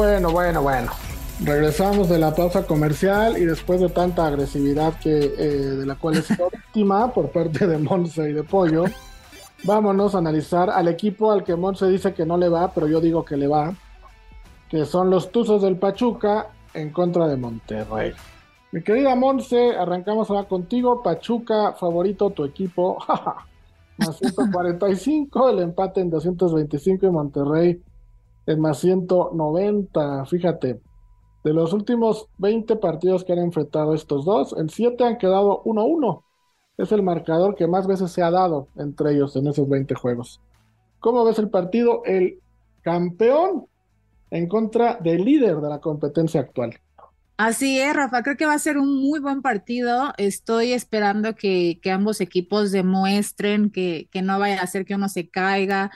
Bueno, bueno, bueno. Regresamos de la pausa comercial y después de tanta agresividad que eh, de la cual es víctima por parte de Monse y de Pollo, vámonos a analizar al equipo al que Monse dice que no le va, pero yo digo que le va, que son los Tuzos del Pachuca en contra de Monterrey. Mi querida Monse, arrancamos ahora contigo. Pachuca, favorito tu equipo. más 145, el empate en 225 y Monterrey en más 190. Fíjate, de los últimos 20 partidos que han enfrentado estos dos, en 7 han quedado 1-1. Es el marcador que más veces se ha dado entre ellos en esos 20 juegos. ¿Cómo ves el partido? El campeón en contra del líder de la competencia actual. Así es, Rafa, creo que va a ser un muy buen partido. Estoy esperando que, ambos equipos demuestren que, que, no vaya a ser que uno se caiga.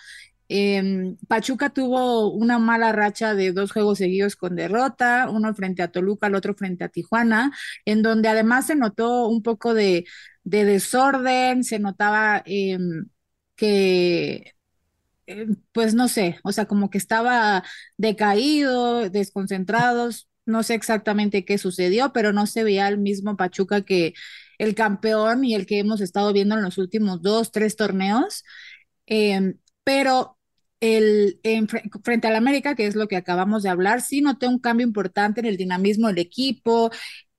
Em, Pachuca tuvo una mala racha de dos juegos seguidos con derrota, uno frente a Toluca, el otro frente a Tijuana, en donde además se notó un poco de, de desorden, se notaba em, que eh, pues no sé, o sea, como que estaba decaído, desconcentrados, no sé exactamente qué sucedió, pero no se veía el mismo Pachuca que el campeón y el que hemos estado viendo en los últimos dos, tres torneos. Em, pero el, en, frente al América, que es lo que acabamos de hablar, sí noté un cambio importante en el dinamismo del equipo.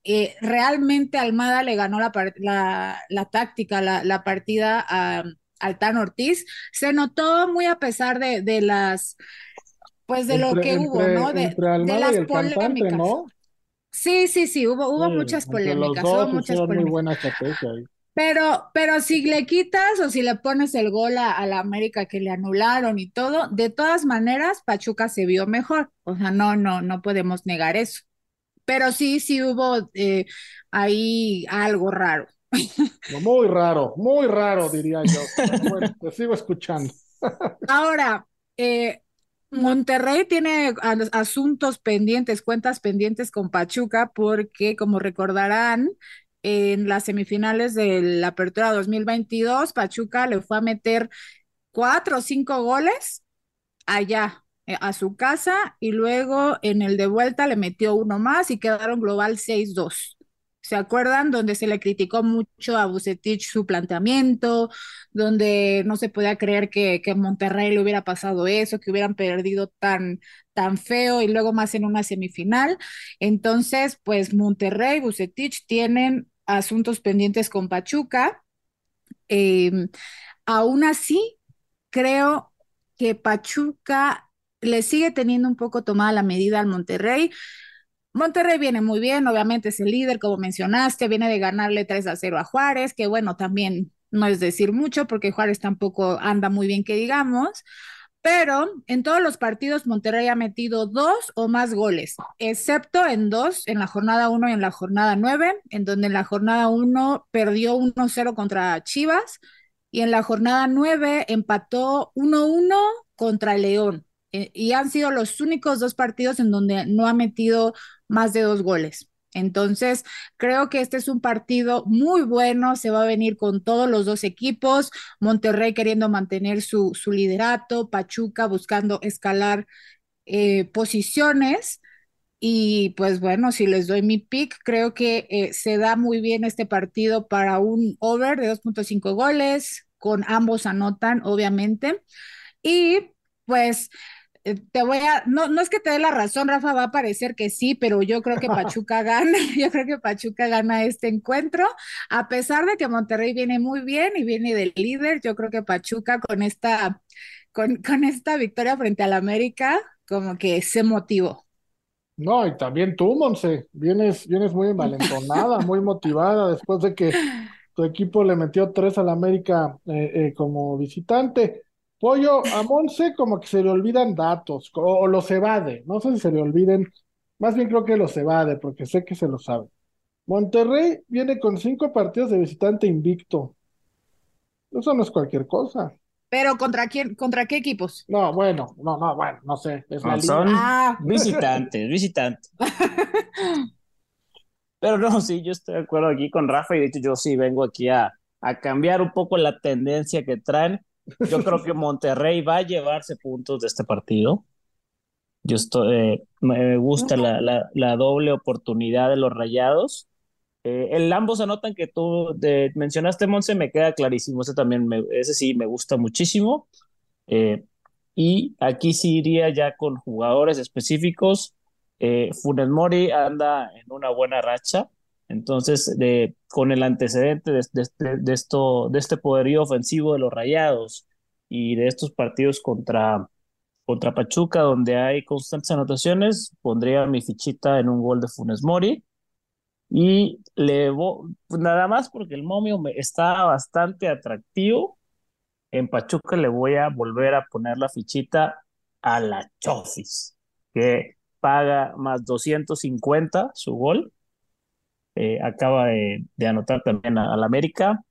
Eh, realmente Almada le ganó la, la, la táctica, la, la partida a Altán Ortiz, se notó muy a pesar de, de las, pues de lo que hubo, ¿no? De, las polémicas. ¿no? Sí, sí, sí, hubo, hubo muchas polémicas, hubo muchas polémicas. Pero, pero si le quitas o si le pones el gol a, la América que le anularon y todo, de todas maneras, Pachuca se vio mejor. O sea, no, no, no podemos negar eso. Pero sí, sí hubo eh, ahí algo raro. Muy raro, muy raro, diría yo. Bueno, te sigo escuchando. Ahora, eh, Monterrey tiene asuntos pendientes, cuentas pendientes con Pachuca, porque como recordarán, en las semifinales de la Apertura 2022, Pachuca le fue a meter cuatro o cinco goles allá eh, a su casa y luego en el de vuelta le metió uno más y quedaron global 6-2. ¿Se acuerdan? Donde se le criticó mucho a Bucetich su planteamiento, donde no se podía creer que, que Monterrey le hubiera pasado eso, que hubieran perdido tan, tan feo y luego más en una semifinal. Entonces, pues Monterrey Bucetich tienen asuntos pendientes con Pachuca. Em, aún así, creo que Pachuca le sigue teniendo un poco tomada la medida al Monterrey. Monterrey viene muy bien, obviamente es el líder, como mencionaste, viene de ganarle 3 a 0 a Juárez, que bueno, también no es decir mucho porque Juárez tampoco anda muy bien que digamos, pero en todos los partidos Monterrey ha metido dos o más goles, excepto en dos, en la jornada 1 y en la jornada 9, en donde en la jornada 1 perdió 1-0 contra Chivas y en la jornada 9 empató 1-1 contra León. Eh, y han sido los únicos dos partidos en donde no ha metido más de dos goles. Entonces, creo que este es un partido muy bueno, se va a venir con todos los dos equipos, Monterrey queriendo mantener su, su liderato, Pachuca buscando escalar eh, posiciones. Y pues bueno, si les doy mi pick, creo que eh, se da muy bien este partido para un over de 2.5 goles, con ambos anotan, obviamente. Y pues te voy a, no, no es que te dé la razón, Rafa, va a parecer que sí, pero yo creo que Pachuca gana, yo creo que Pachuca gana este encuentro, a pesar de que Monterrey viene muy bien y viene del líder, yo creo que Pachuca con esta, con, con esta victoria frente al América, como que se motivó. No, y también tú, Monse, vienes, vienes muy envalentonada, muy motivada después de que tu equipo le metió tres al América eh, eh, como visitante. Pollo, a Monse como que se le olvidan datos, o, los evade, no sé si se le olviden, más bien creo que los evade, porque sé que se lo sabe. Monterrey viene con cinco partidos de visitante invicto. Eso no es cualquier cosa. Pero ¿contra quién, contra qué equipos? No, bueno, no, no, bueno, no sé. Es son ah. visitantes, visitantes. Pero no, sí, yo estoy de acuerdo aquí con Rafa y de hecho yo sí vengo aquí a, a cambiar un poco la tendencia que traen yo creo que Monterrey va a llevarse puntos de este partido. Yo estoy, eh, me gusta la, la, doble oportunidad de los rayados. Eh, el ambos anotan que tú mencionaste, Monse, me queda clarísimo. Ese también, me, ese sí me gusta muchísimo. Eh, y aquí sí iría ya con jugadores específicos. Eh, Funes Mori anda en una buena racha. Entonces, con el antecedente de, de, de, esto, de este poderío ofensivo de los Rayados y de estos partidos contra, contra Pachuca, donde hay constantes anotaciones, pondría mi fichita en un gol de Funes Mori. Y le pues nada más porque el momio me está bastante atractivo. En Pachuca le voy a volver a poner la fichita a la Chofis, que paga más 250 su gol. Eh, acaba de, anotar también al América.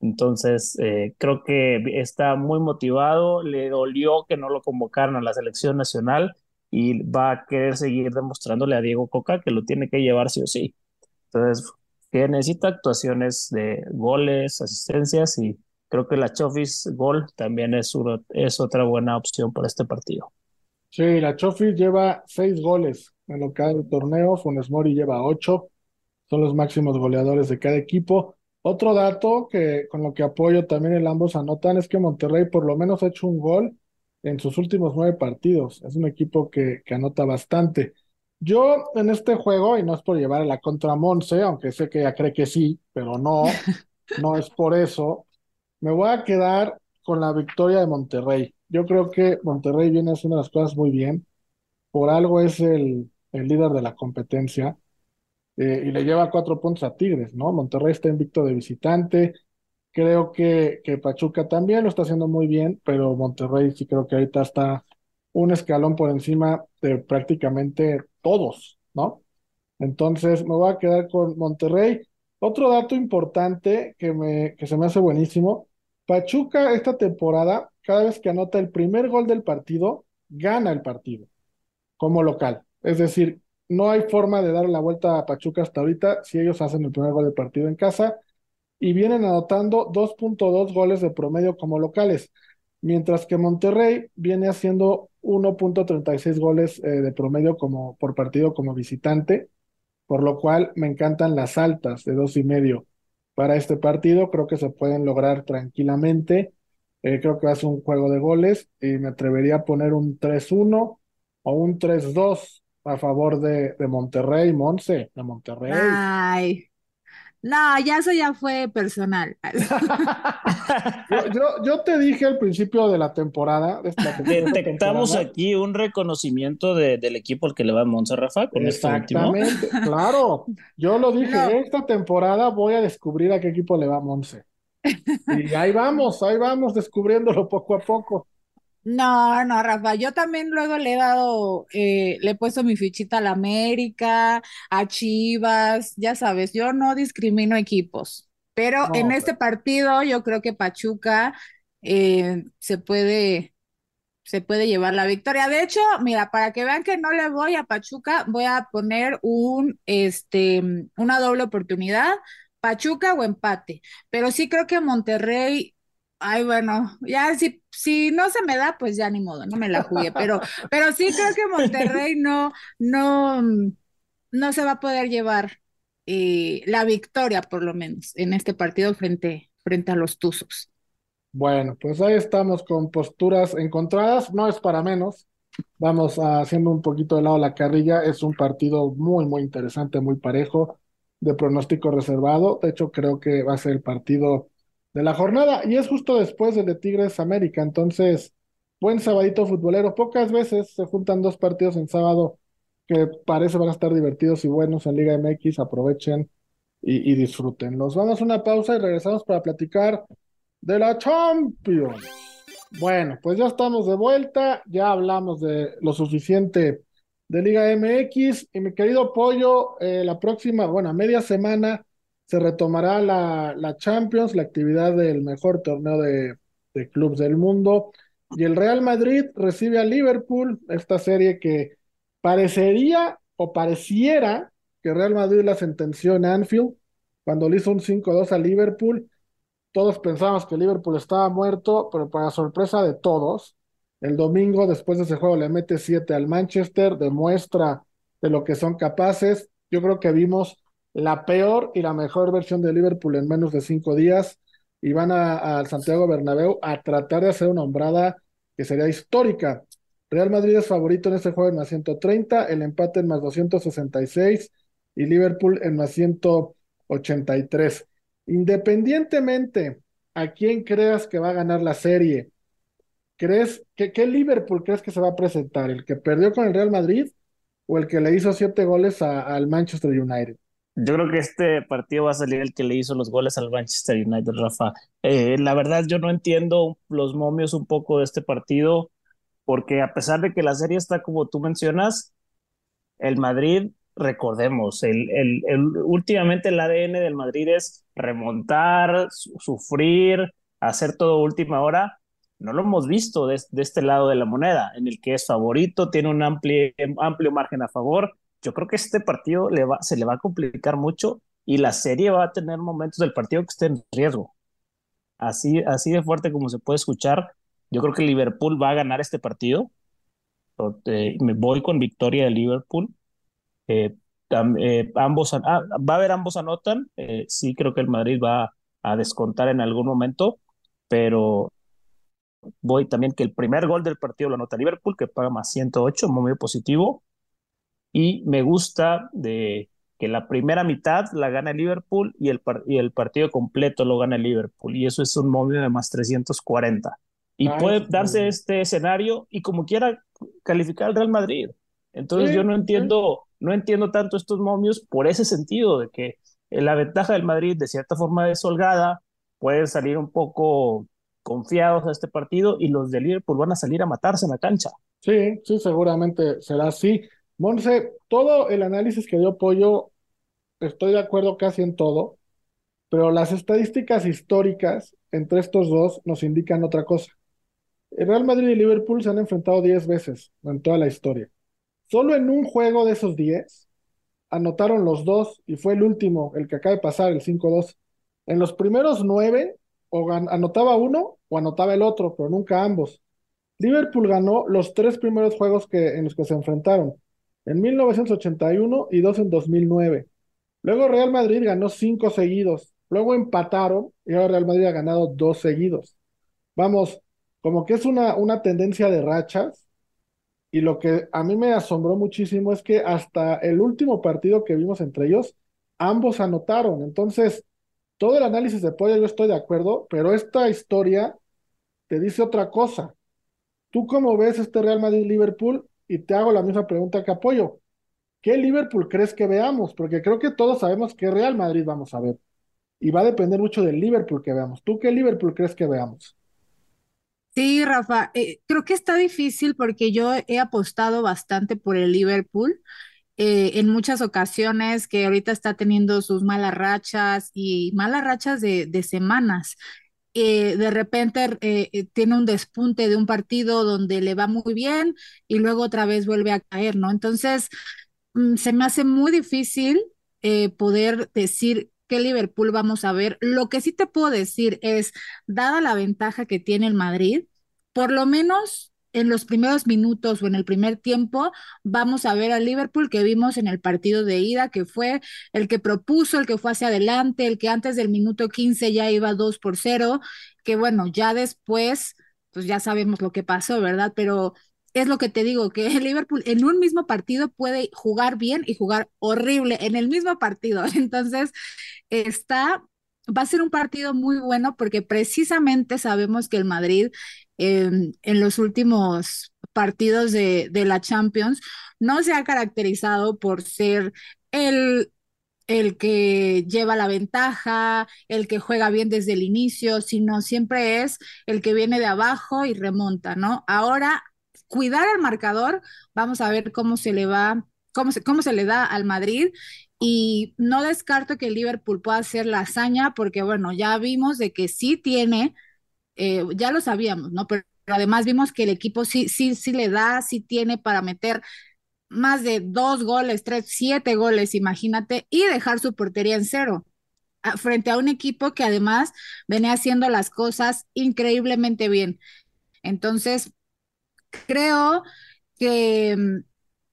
Entonces, eh, creo que está muy motivado. Le dolió que no lo convocaran a la selección nacional y va a querer seguir demostrándole a Diego Coca que lo tiene que llevar sí o sí. Entonces, que necesita actuaciones de goles, asistencias y creo que la Chofis Gol también es, es otra buena opción para este partido. Sí, la Chofis lleva seis goles en lo que del torneo, Funes Mori lleva ocho, son los máximos goleadores de cada equipo. Otro dato que con lo que apoyo también el ambos anotan es que Monterrey por lo menos ha hecho un gol en sus últimos nueve partidos. Es un equipo que, que anota bastante. Yo en este juego, y no es por llevar a la contra Monse, aunque sé que ella cree que sí, pero no, no es por eso, me voy a quedar con la victoria de Monterrey. Yo creo que Monterrey viene haciendo las cosas muy bien. Por algo es el, el líder de la competencia eh, y le lleva cuatro puntos a Tigres, ¿no? Monterrey está invicto de visitante. Creo que, que Pachuca también lo está haciendo muy bien, pero Monterrey sí creo que ahorita está un escalón por encima de prácticamente todos, ¿no? Entonces me voy a quedar con Monterrey. Otro dato importante que, me, que se me hace buenísimo, Pachuca esta temporada, cada vez que anota el primer gol del partido, gana el partido como local. Es decir, no hay forma de dar la vuelta a Pachuca hasta ahorita si ellos hacen el primer gol del partido en casa y vienen anotando 2.2 goles de promedio como locales, mientras que Monterrey viene haciendo 1.36 goles eh, de promedio como, por partido como visitante, por lo cual me encantan las altas de dos y medio para este partido, creo que se pueden lograr tranquilamente, eh, creo que va a ser un juego de goles y me atrevería a poner un 3-1 o un 3-2 a favor de, de Monterrey, Monse, de Monterrey. Ay, no, ya eso ya fue personal. yo, yo, te dije al principio de la temporada. Detectamos aquí un reconocimiento de, del equipo al que le va Monse Rafa con este Exactamente, claro. Yo lo dije, esta temporada voy a descubrir a qué equipo le va Monse. Y ahí vamos, ahí vamos descubriéndolo poco a poco. No, no, Rafa, yo también luego le he dado, eh, le he puesto mi fichita a la América, a Chivas, ya sabes, yo no discrimino equipos, pero en este partido yo creo que Pachuca eh, se puede, se puede llevar la victoria. De hecho, mira, para que vean que no le voy a Pachuca, voy a poner un, este, una doble oportunidad, Pachuca o empate, pero sí creo que Monterrey Ay, bueno, ya si, si no se me da, pues ya ni modo, no me la jugué, pero, pero sí creo que Monterrey no, no, no se va a poder llevar eh, la victoria, por lo menos, en este partido frente, frente a los Tuzos. Bueno, pues ahí estamos con posturas encontradas, no es para menos. Vamos haciendo un poquito de lado la carrilla, es un partido muy, muy interesante, muy parejo, de pronóstico reservado. De hecho, creo que va a ser el partido de la jornada y es justo después del de Tigres América. Entonces, buen sabadito futbolero. Pocas veces se juntan dos partidos en sábado que parece van a estar divertidos y buenos en Liga MX. Aprovechen y, y disfruten. Nos vamos a una pausa y regresamos para platicar de la Champions. Bueno, pues ya estamos de vuelta, ya hablamos de lo suficiente de Liga MX y mi querido Pollo, eh, la próxima, bueno, media semana se retomará la, la Champions, la actividad del mejor torneo de, de clubes del mundo. Y el Real Madrid recibe a Liverpool, esta serie que parecería o pareciera que Real Madrid la sentenció en Anfield cuando le hizo un 5-2 a Liverpool. Todos pensábamos que Liverpool estaba muerto, pero para sorpresa de todos, El domingo, después de ese juego, le mete 7 al Manchester, demuestra de lo que son capaces. Yo creo que vimos la peor y la mejor versión de Liverpool en menos de cinco días y van al Santiago Bernabéu a tratar de hacer una hombrada que sería histórica. Real Madrid es favorito en este juego en más 130, el empate en más 266 y Liverpool en más 183. Independientemente a quién creas que va a ganar la serie, ¿crees que qué Liverpool crees que se va a presentar? ¿El que perdió con el Real Madrid o el que le hizo siete goles al Manchester United? Yo creo que este partido va a salir el que le hizo los goles al Manchester United, Rafa. Eh, la verdad, yo no entiendo los momios un poco de este partido, porque a pesar de que la serie está como tú mencionas, el Madrid, recordemos, el, el, últimamente el ADN del Madrid es remontar, sufrir, hacer todo última hora. No lo hemos visto de, este lado de la moneda, en el que es favorito, tiene un amplio, amplio margen a favor yo creo que este partido se le va a complicar mucho y la serie va a tener momentos del partido que esté en riesgo. Así, así de fuerte como se puede escuchar, yo creo que Liverpool va a ganar este partido. Eh, me voy con victoria de Liverpool. Eh, eh, ambos, ah, va a haber ambos anotan. sí, creo que el Madrid va a descontar en algún momento, pero voy también que el primer gol del partido lo anota Liverpool, que paga más 108, muy positivo y me gusta de que la primera mitad la gana el Liverpool y el, y el partido completo lo gana el Liverpool y eso es un momio de más 340. Y puede darse este escenario y como quiera calificar al Real Madrid. Entonces yo no entiendo, no entiendo tanto estos momios por ese sentido de que la ventaja del Madrid de cierta forma desolgada pueden salir un poco confiados a este partido y los del Liverpool van a salir a matarse en la cancha. Sí, sí, seguramente será así. Monse, todo el análisis que dio Pollo, estoy de acuerdo casi en todo, pero las estadísticas históricas entre estos dos nos indican otra cosa. El Real Madrid y Liverpool se han enfrentado 10 veces en toda la historia. Solo en un juego de esos 10 anotaron los dos y fue el último, el que acaba de pasar, el 5-2. En los primeros nueve, o anotaba uno o anotaba el otro, pero nunca ambos. Liverpool ganó los tres primeros juegos que, en los que se enfrentaron en 1981 y dos en 2009. Luego Real Madrid ganó cinco seguidos. Luego empataron y ahora Real Madrid ha ganado dos seguidos. Vamos, como que es una, una tendencia de rachas. Y lo que a mí me asombró muchísimo es que hasta el último partido que vimos entre ellos, ambos anotaron. Entonces, todo el análisis de pollo yo estoy de acuerdo, pero esta historia te dice otra cosa. ¿Tú cómo ves este Real Madrid-Liverpool? Y te hago la misma pregunta que apoyo. ¿Qué Liverpool crees que veamos? Porque creo que todos sabemos qué Real Madrid vamos a ver. Y va a depender mucho del Liverpool que veamos. ¿Tú qué Liverpool crees que veamos? Sí, Rafa, eh, creo que está difícil porque yo he apostado bastante por el Liverpool. Eh, en muchas ocasiones que ahorita está teniendo sus malas rachas y malas rachas de, de semanas. Eh, de repente eh, eh, tiene un despunte de un partido donde le va muy bien y luego otra vez vuelve a caer, ¿no? Entonces, mm, se me hace muy difícil poder decir qué Liverpool vamos a ver. Lo que sí te puedo decir es, dada la ventaja que tiene el Madrid, por lo menos en los primeros minutos o en el primer tiempo vamos a ver al Liverpool que vimos en el partido de ida, que fue el que propuso, el que fue hacia adelante, el que antes del minuto 15 ya iba 2 por 0, que bueno, ya después, pues ya sabemos lo que pasó, ¿verdad? Pero es lo que te digo, que el Liverpool en un mismo partido puede jugar bien y jugar horrible en el mismo partido. Entonces, está, va a ser un partido muy bueno porque precisamente sabemos que el Madrid en los últimos partidos de, de, la Champions, no se ha caracterizado por ser el, el que lleva la ventaja, el que juega bien desde el inicio, sino siempre es el que viene de abajo y remonta, ¿no? Ahora, cuidar al marcador, vamos a ver cómo se le va, cómo se, cómo se le da al Madrid. Y no descarto que el Liverpool pueda hacer la hazaña, porque bueno, ya vimos de que sí tiene eh, ya lo sabíamos, ¿no? Pero, además vimos que el equipo sí, sí, sí le da, sí tiene para meter más de dos goles, tres, siete goles, imagínate, y dejar su portería en cero frente a un equipo que además venía haciendo las cosas increíblemente bien. Entonces, creo que mm,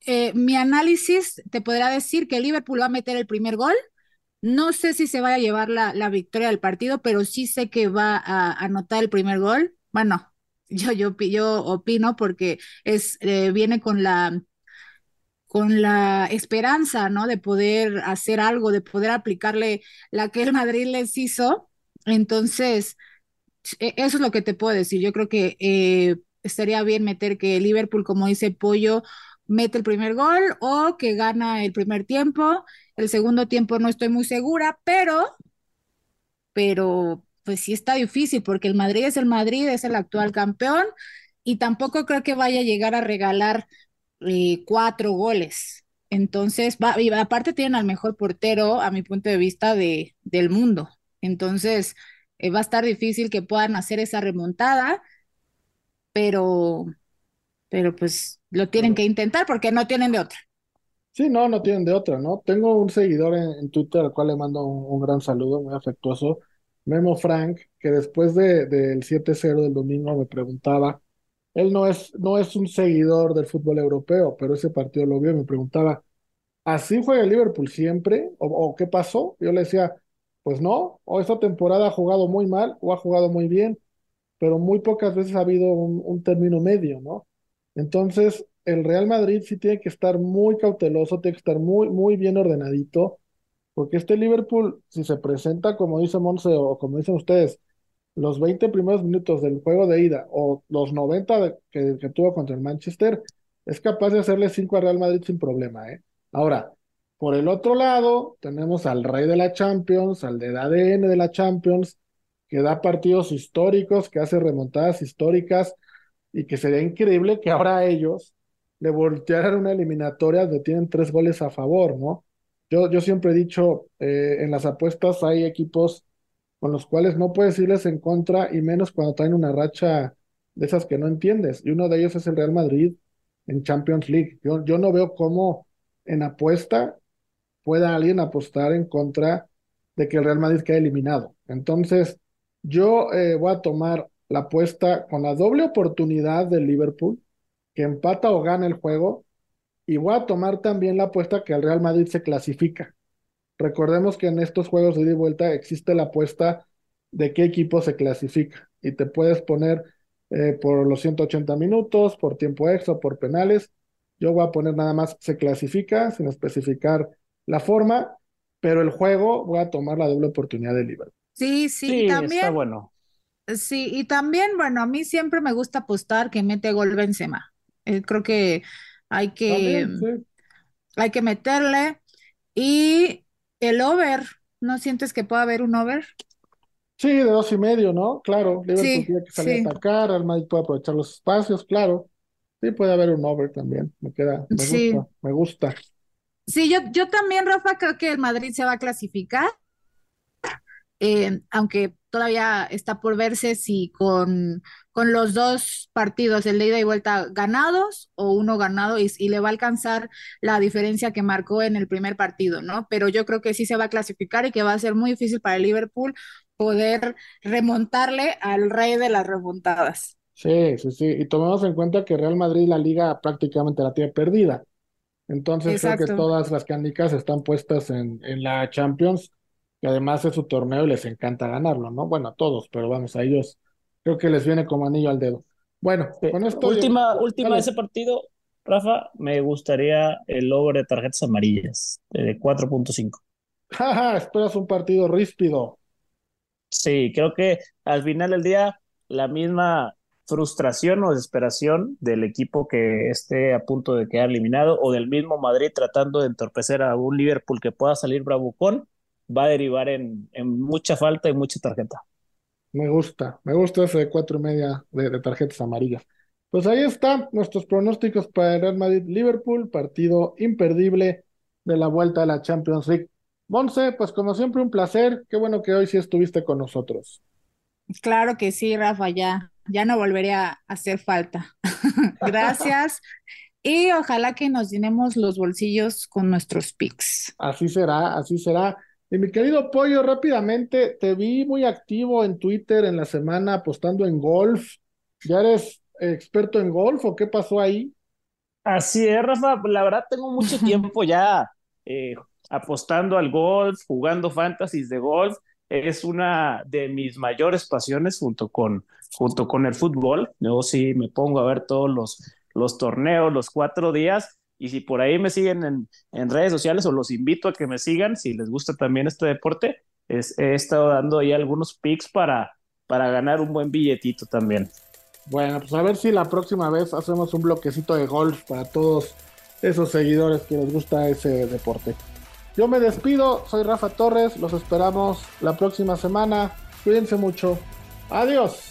eh, mi análisis te podrá decir que Liverpool va a meter el primer gol. No sé si se va a llevar la, la victoria del partido, pero sí sé que va a anotar el primer gol. Bueno, yo, yo, yo opino porque es, eh, viene con la con la esperanza, ¿no? De poder hacer algo, de poder aplicarle la que el Madrid les hizo. Entonces, e, eso es lo que te puedo decir. Yo creo que eh, estaría bien meter que Liverpool, como dice Pollo, mete el primer gol o que gana el primer tiempo. El segundo tiempo no estoy muy segura, pero, pero pues sí está difícil porque el Madrid es el Madrid, es el actual campeón y tampoco creo que vaya a llegar a regalar eh, cuatro goles. Entonces, va, aparte tienen al mejor portero, a mi punto de vista, de, del mundo. Entonces, eh, va a estar difícil que puedan hacer esa remontada, pero, pero pues lo tienen que intentar porque no tienen de otra. Sí, no, no tienen de otra, ¿no? Tengo un seguidor en, Twitter al cual le mando un, gran saludo, muy afectuoso, Memo Frank, que después de, del 7-0 del domingo me preguntaba, él no es, no es un seguidor del fútbol europeo, pero ese partido lo vio y me preguntaba, ¿así fue el Liverpool siempre? ¿O, o qué pasó? Yo le decía, pues no, o esta temporada ha jugado muy mal o ha jugado muy bien, pero muy pocas veces ha habido un, término medio, ¿no? Entonces, el Real Madrid sí tiene que estar muy cauteloso, tiene que estar muy, muy bien ordenadito, porque este Liverpool, si se presenta, como dice Monse o como dicen ustedes, los 20 primeros minutos del juego de ida o los 90 que, tuvo contra el Manchester, es capaz de hacerle 5 a Real Madrid sin problema, ¿eh? Ahora, por el otro lado, tenemos al rey de la Champions, al de ADN de la Champions, que da partidos históricos, que hace remontadas históricas y que sería increíble que ahora ellos le voltearan una eliminatoria donde tienen tres goles a favor, ¿no? Yo, yo siempre he dicho, eh, en las apuestas hay equipos con los cuales no puedes irles en contra y menos cuando traen una racha de esas que no entiendes. Y uno de ellos es el Real Madrid en Champions League. Yo, yo no veo cómo en apuesta pueda alguien apostar en contra de que el Real Madrid quede eliminado. Entonces, yo eh, voy a tomar la apuesta con la doble oportunidad del Liverpool, que empata o gana el juego, y voy a tomar también la apuesta que el Real Madrid se clasifica. Recordemos que en estos juegos de ida y vuelta existe la apuesta de qué equipo se clasifica y te puedes poner eh, por los 180 minutos, por tiempo extra, por penales. Yo voy a poner nada más se clasifica sin especificar la forma, pero el juego voy a tomar la doble oportunidad de Liverpool. Sí, sí, también. Está bueno. Sí, y también, bueno, a mí siempre me gusta apostar que mete gol Benzema. Eh, creo que hay que, hay que meterle. Y el over, ¿no sientes que puede haber un over? Sí, de dos y medio, ¿no? Claro, Liverpool tiene que salir a atacar, el Madrid puede aprovechar los espacios, claro. Sí, puede haber un over también. Me queda, me gusta, me gusta. Sí, yo, yo también, Rafa, creo que el Madrid se va a clasificar, eh, aunque todavía está por verse si con, con los dos partidos, el de ida y vuelta ganados o uno ganado, y, y, le va a alcanzar la diferencia que marcó en el primer partido, ¿no? Pero yo creo que sí se va a clasificar y que va a ser muy difícil para el Liverpool poder remontarle al rey de las remontadas. Sí, sí, sí. Y tomemos en cuenta que Real Madrid la liga prácticamente la tiene perdida. Entonces creo que todas las canicas están puestas en, en la Champions, que además es su torneo y les encanta ganarlo, ¿no? Bueno, a todos, pero vamos, a ellos creo que les viene como anillo al dedo. Bueno, con esto. Última, última de ese partido, Rafa, me gustaría el logro de tarjetas amarillas de 4.5. Jaja, esperas un partido ríspido. Sí, creo que al final del día la misma frustración o desesperación del equipo que esté a punto de quedar eliminado o del mismo Madrid tratando de entorpecer a un Liverpool que pueda salir bravucón, va a derivar en, en mucha falta y mucha tarjeta. Me gusta, me gusta ese de cuatro y media de, tarjetas amarillas. Pues ahí están nuestros pronósticos para el Real Madrid-Liverpool, partido imperdible de la vuelta a la Champions League. Monse, pues como siempre un placer, qué bueno que hoy sí estuviste con nosotros. Claro que sí, Rafa, ya ya no volvería a hacer falta. Gracias. y ojalá que nos llenemos los bolsillos con nuestros pics. Así será, así será. Y mi querido Pollo, rápidamente, te vi muy activo en Twitter en la semana apostando en golf. ¿Ya eres experto en golf o qué pasó ahí? Así es, Rafa. La verdad tengo mucho tiempo ya eh, apostando al golf, jugando fantasies de golf. Es una de mis mayores pasiones junto con, junto con el fútbol. Yo sí me pongo a ver todos los, los torneos, los cuatro días. Y si por ahí me siguen en, en redes sociales o los invito a que me sigan, si les gusta también este deporte, he estado dando ahí algunos picks para, para ganar un buen billetito también. Bueno, pues a ver si la próxima vez hacemos un bloquecito de golf para todos esos seguidores que les gusta ese deporte. Yo me despido, soy Rafa Torres, los esperamos la próxima semana. Cuídense mucho. Adiós.